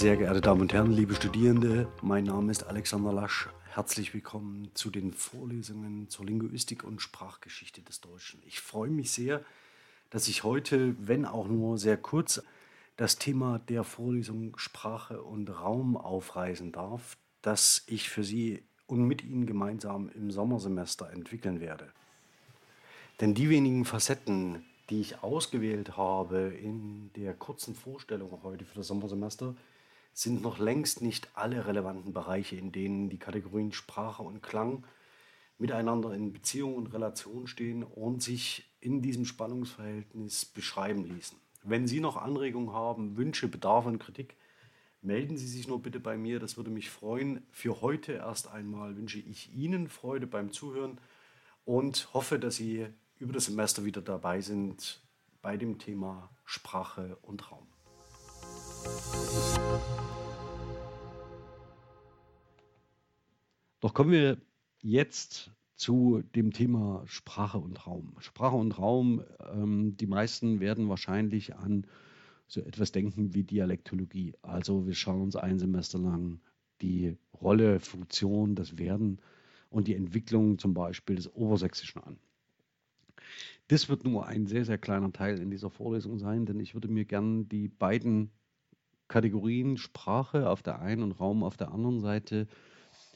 Sehr geehrte Damen und Herren, liebe Studierende, mein Name ist Alexander Lasch. Herzlich willkommen zu den Vorlesungen zur Linguistik und Sprachgeschichte des Deutschen. Ich freue mich sehr, dass ich heute, wenn auch nur sehr kurz, das Thema der Vorlesung Sprache und Raum aufreißen darf, das ich für Sie und mit Ihnen gemeinsam im Sommersemester entwickeln werde. Denn die wenigen Facetten, die ich ausgewählt habe in der kurzen Vorstellung heute für das Sommersemester, sind noch längst nicht alle relevanten Bereiche, in denen die Kategorien Sprache und Klang miteinander in Beziehung und Relation stehen und sich in diesem Spannungsverhältnis beschreiben ließen. Wenn Sie noch Anregungen haben, Wünsche, Bedarf und Kritik, melden Sie sich nur bitte bei mir, das würde mich freuen. Für heute erst einmal wünsche ich Ihnen Freude beim Zuhören und hoffe, dass Sie über das Semester wieder dabei sind bei dem Thema Sprache und Raum. Doch kommen wir jetzt zu dem Thema Sprache und Raum. Sprache und Raum, ähm, die meisten werden wahrscheinlich an so etwas denken wie Dialektologie. Also wir schauen uns ein Semester lang die Rolle, Funktion, das Werden und die Entwicklung zum Beispiel des Obersächsischen an. Das wird nur ein sehr, sehr kleiner Teil in dieser Vorlesung sein, denn ich würde mir gerne die beiden Kategorien Sprache auf der einen und Raum auf der anderen Seite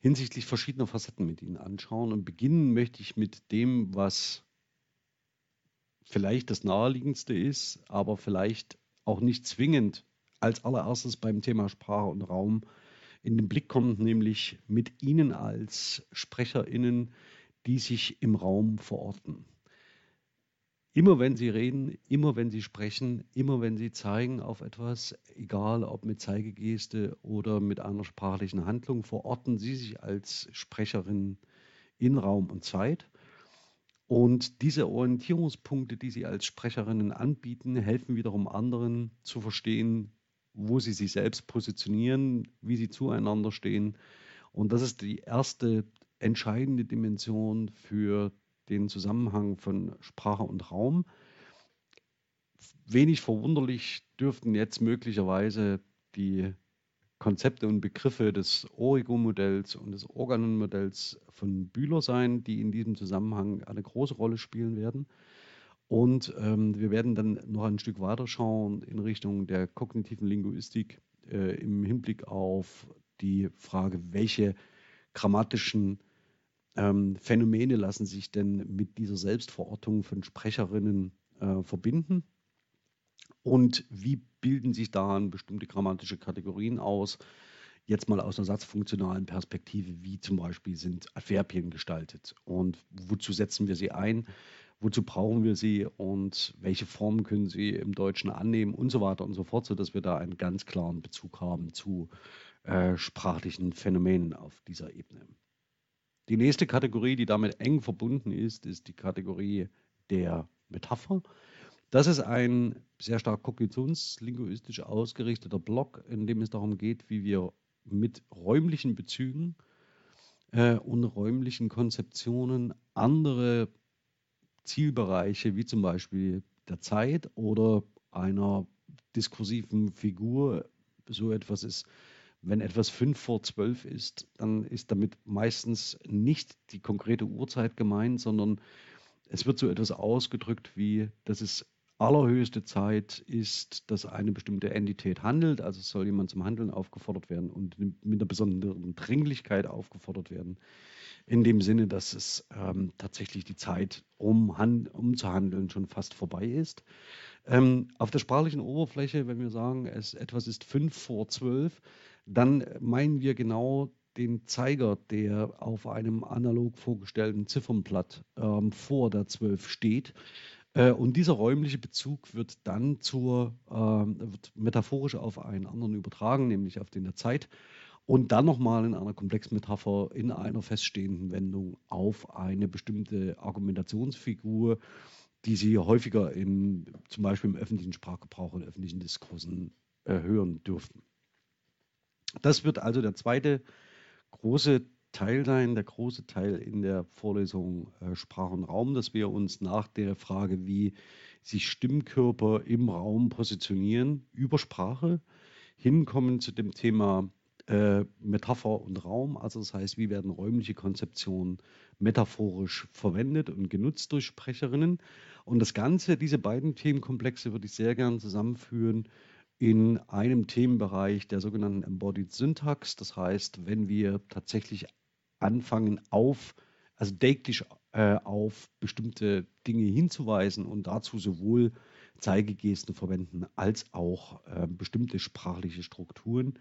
hinsichtlich verschiedener Facetten mit Ihnen anschauen. Und beginnen möchte ich mit dem, was vielleicht das naheliegendste ist, aber vielleicht auch nicht zwingend als allererstes beim Thema Sprache und Raum in den Blick kommt, nämlich mit Ihnen als Sprecherinnen, die sich im Raum verorten. Immer wenn Sie reden, immer wenn Sie sprechen, immer wenn Sie zeigen auf etwas, egal ob mit Zeigegeste oder mit einer sprachlichen Handlung, verorten Sie sich als Sprecherin in Raum und Zeit. Und diese Orientierungspunkte, die Sie als Sprecherinnen anbieten, helfen wiederum anderen zu verstehen, wo sie sich selbst positionieren, wie sie zueinander stehen. Und das ist die erste entscheidende Dimension für den Zusammenhang von Sprache und Raum. Wenig verwunderlich dürften jetzt möglicherweise die Konzepte und Begriffe des Origo-Modells und des Organon-Modells von Bühler sein, die in diesem Zusammenhang eine große Rolle spielen werden. Und ähm, wir werden dann noch ein Stück weiter schauen in Richtung der kognitiven Linguistik äh, im Hinblick auf die Frage, welche grammatischen ähm, Phänomene lassen sich denn mit dieser Selbstverortung von Sprecherinnen äh, verbinden? Und wie bilden sich daran bestimmte grammatische Kategorien aus? Jetzt mal aus einer satzfunktionalen Perspektive, wie zum Beispiel sind Adverbien gestaltet und wozu setzen wir sie ein? Wozu brauchen wir sie und welche Formen können sie im Deutschen annehmen und so weiter und so fort, sodass wir da einen ganz klaren Bezug haben zu äh, sprachlichen Phänomenen auf dieser Ebene. Die nächste Kategorie, die damit eng verbunden ist, ist die Kategorie der Metapher. Das ist ein sehr stark kognitionslinguistisch ausgerichteter Block, in dem es darum geht, wie wir mit räumlichen Bezügen äh, und räumlichen Konzeptionen andere Zielbereiche, wie zum Beispiel der Zeit oder einer diskursiven Figur, so etwas ist wenn etwas fünf vor zwölf ist, dann ist damit meistens nicht die konkrete Uhrzeit gemeint, sondern es wird so etwas ausgedrückt wie, dass es allerhöchste Zeit ist, dass eine bestimmte Entität handelt. Also soll jemand zum Handeln aufgefordert werden und mit einer besonderen Dringlichkeit aufgefordert werden. In dem Sinne, dass es ähm, tatsächlich die Zeit, um, um zu handeln, schon fast vorbei ist. Ähm, auf der sprachlichen Oberfläche, wenn wir sagen, es, etwas ist fünf vor zwölf, dann meinen wir genau den Zeiger, der auf einem analog vorgestellten Ziffernblatt ähm, vor der 12 steht. Äh, und dieser räumliche Bezug wird dann zur, äh, wird metaphorisch auf einen anderen übertragen, nämlich auf den der Zeit. Und dann nochmal in einer Komplexmetapher in einer feststehenden Wendung auf eine bestimmte Argumentationsfigur, die Sie häufiger im, zum Beispiel im öffentlichen Sprachgebrauch und öffentlichen Diskursen äh, hören dürften. Das wird also der zweite große Teil sein, der große Teil in der Vorlesung äh, Sprach und Raum, dass wir uns nach der Frage, wie sich Stimmkörper im Raum positionieren, über Sprache hinkommen zu dem Thema äh, Metapher und Raum. Also das heißt, wie werden räumliche Konzeptionen metaphorisch verwendet und genutzt durch Sprecherinnen. Und das Ganze, diese beiden Themenkomplexe würde ich sehr gerne zusammenführen in einem Themenbereich der sogenannten Embodied Syntax. Das heißt, wenn wir tatsächlich anfangen auf, also deiktisch äh, auf bestimmte Dinge hinzuweisen und dazu sowohl Zeigegesten verwenden als auch äh, bestimmte sprachliche Strukturen,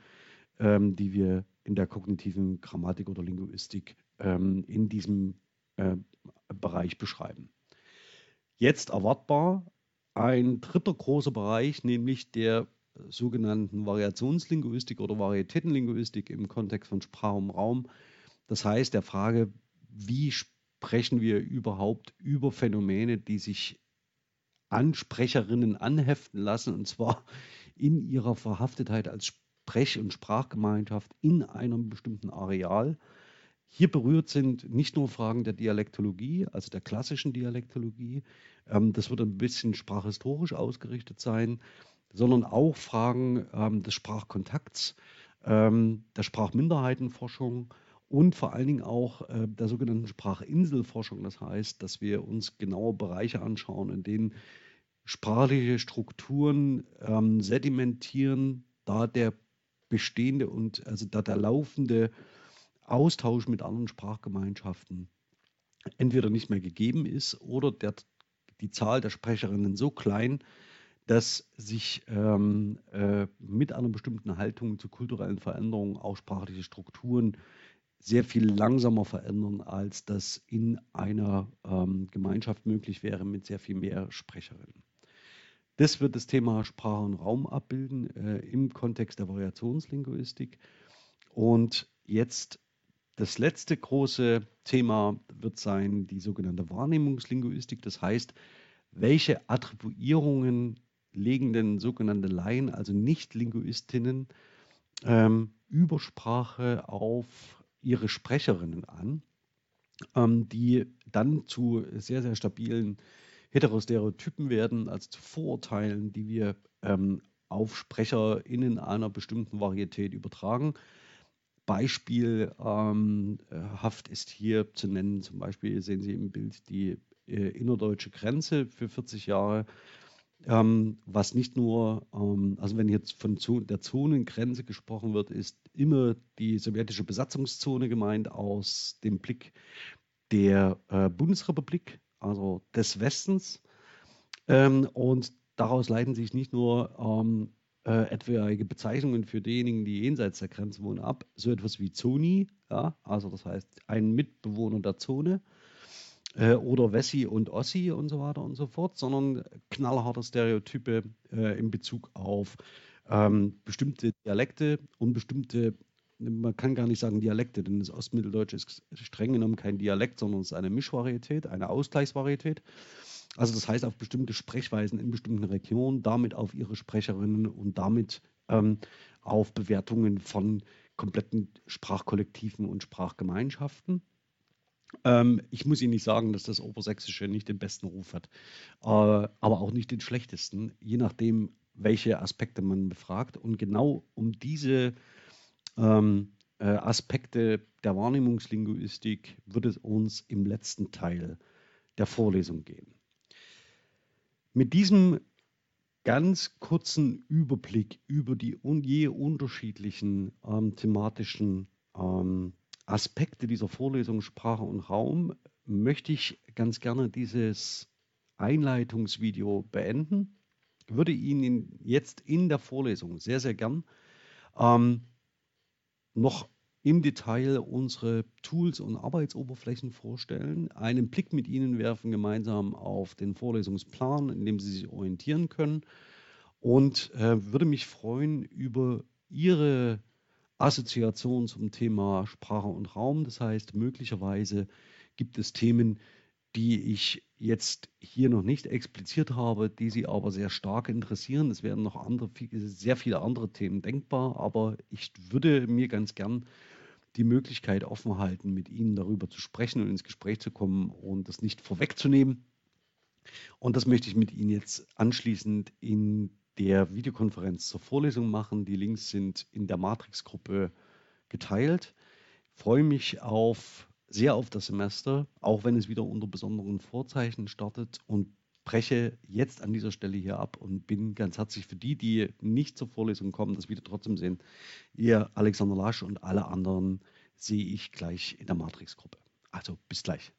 ähm, die wir in der kognitiven Grammatik oder Linguistik ähm, in diesem äh, Bereich beschreiben. Jetzt erwartbar ein dritter großer Bereich, nämlich der sogenannten Variationslinguistik oder Varietätenlinguistik im Kontext von Sprache und Raum. Das heißt, der Frage, wie sprechen wir überhaupt über Phänomene, die sich an Sprecherinnen anheften lassen, und zwar in ihrer Verhaftetheit als Sprech- und Sprachgemeinschaft in einem bestimmten Areal. Hier berührt sind nicht nur Fragen der Dialektologie, also der klassischen Dialektologie, ähm, das wird ein bisschen sprachhistorisch ausgerichtet sein, sondern auch Fragen ähm, des Sprachkontakts, ähm, der Sprachminderheitenforschung und vor allen Dingen auch äh, der sogenannten Sprachinselforschung. Das heißt, dass wir uns genaue Bereiche anschauen, in denen sprachliche Strukturen ähm, sedimentieren, da der bestehende und also da der laufende Austausch mit anderen Sprachgemeinschaften entweder nicht mehr gegeben ist oder der, die Zahl der Sprecherinnen so klein, dass sich ähm, äh, mit einer bestimmten Haltung zu kulturellen Veränderungen auch sprachliche Strukturen sehr viel langsamer verändern, als das in einer ähm, Gemeinschaft möglich wäre mit sehr viel mehr Sprecherinnen. Das wird das Thema Sprache und Raum abbilden äh, im Kontext der Variationslinguistik. Und jetzt das letzte große Thema wird sein die sogenannte Wahrnehmungslinguistik. Das heißt, welche Attribuierungen legen denn sogenannte Laien, also Nicht-Linguistinnen, ähm, über Sprache auf ihre Sprecherinnen an, ähm, die dann zu sehr, sehr stabilen Heterostereotypen werden, also zu Vorurteilen, die wir ähm, auf SprecherInnen einer bestimmten Varietät übertragen. Beispielhaft ist hier zu nennen, zum Beispiel sehen Sie im Bild die äh, innerdeutsche Grenze für 40 Jahre ähm, was nicht nur, ähm, also wenn jetzt von der Zonengrenze gesprochen wird, ist immer die sowjetische Besatzungszone gemeint aus dem Blick der äh, Bundesrepublik, also des Westens. Ähm, und daraus leiten sich nicht nur ähm, äh, etwaige Bezeichnungen für diejenigen, die jenseits der Grenze wohnen, ab, so etwas wie Zoni, ja, also das heißt ein Mitbewohner der Zone, äh, oder Wessi und Ossi und so weiter und so fort, sondern knallharte Stereotype äh, in Bezug auf ähm, bestimmte Dialekte und bestimmte, man kann gar nicht sagen Dialekte, denn das Ostmitteldeutsch ist streng genommen kein Dialekt, sondern es ist eine Mischvarietät, eine Ausgleichsvarietät. Also das heißt auf bestimmte Sprechweisen in bestimmten Regionen, damit auf ihre Sprecherinnen und damit ähm, auf Bewertungen von kompletten Sprachkollektiven und Sprachgemeinschaften. Ähm, ich muss Ihnen nicht sagen, dass das Obersächsische nicht den besten Ruf hat, äh, aber auch nicht den schlechtesten, je nachdem, welche Aspekte man befragt. Und genau um diese ähm, äh, Aspekte der Wahrnehmungslinguistik wird es uns im letzten Teil der Vorlesung gehen. Mit diesem ganz kurzen Überblick über die je unterschiedlichen ähm, thematischen ähm, Aspekte dieser Vorlesung Sprache und Raum möchte ich ganz gerne dieses Einleitungsvideo beenden. Würde Ihnen jetzt in der Vorlesung sehr, sehr gern ähm, noch im Detail unsere Tools und Arbeitsoberflächen vorstellen, einen Blick mit Ihnen werfen gemeinsam auf den Vorlesungsplan, in dem Sie sich orientieren können und äh, würde mich freuen über Ihre Assoziation zum Thema Sprache und Raum. Das heißt, möglicherweise gibt es Themen, die ich jetzt hier noch nicht expliziert habe, die Sie aber sehr stark interessieren. Es werden noch andere, sehr viele andere Themen denkbar, aber ich würde mir ganz gern die Möglichkeit offen halten, mit Ihnen darüber zu sprechen und ins Gespräch zu kommen und das nicht vorwegzunehmen. Und das möchte ich mit Ihnen jetzt anschließend in der Videokonferenz zur Vorlesung machen. Die Links sind in der Matrix-Gruppe geteilt. Freue mich auf, sehr auf das Semester, auch wenn es wieder unter besonderen Vorzeichen startet und breche jetzt an dieser Stelle hier ab und bin ganz herzlich für die, die nicht zur Vorlesung kommen, das wieder trotzdem sehen. Ihr Alexander Lasch und alle anderen sehe ich gleich in der Matrix-Gruppe. Also bis gleich.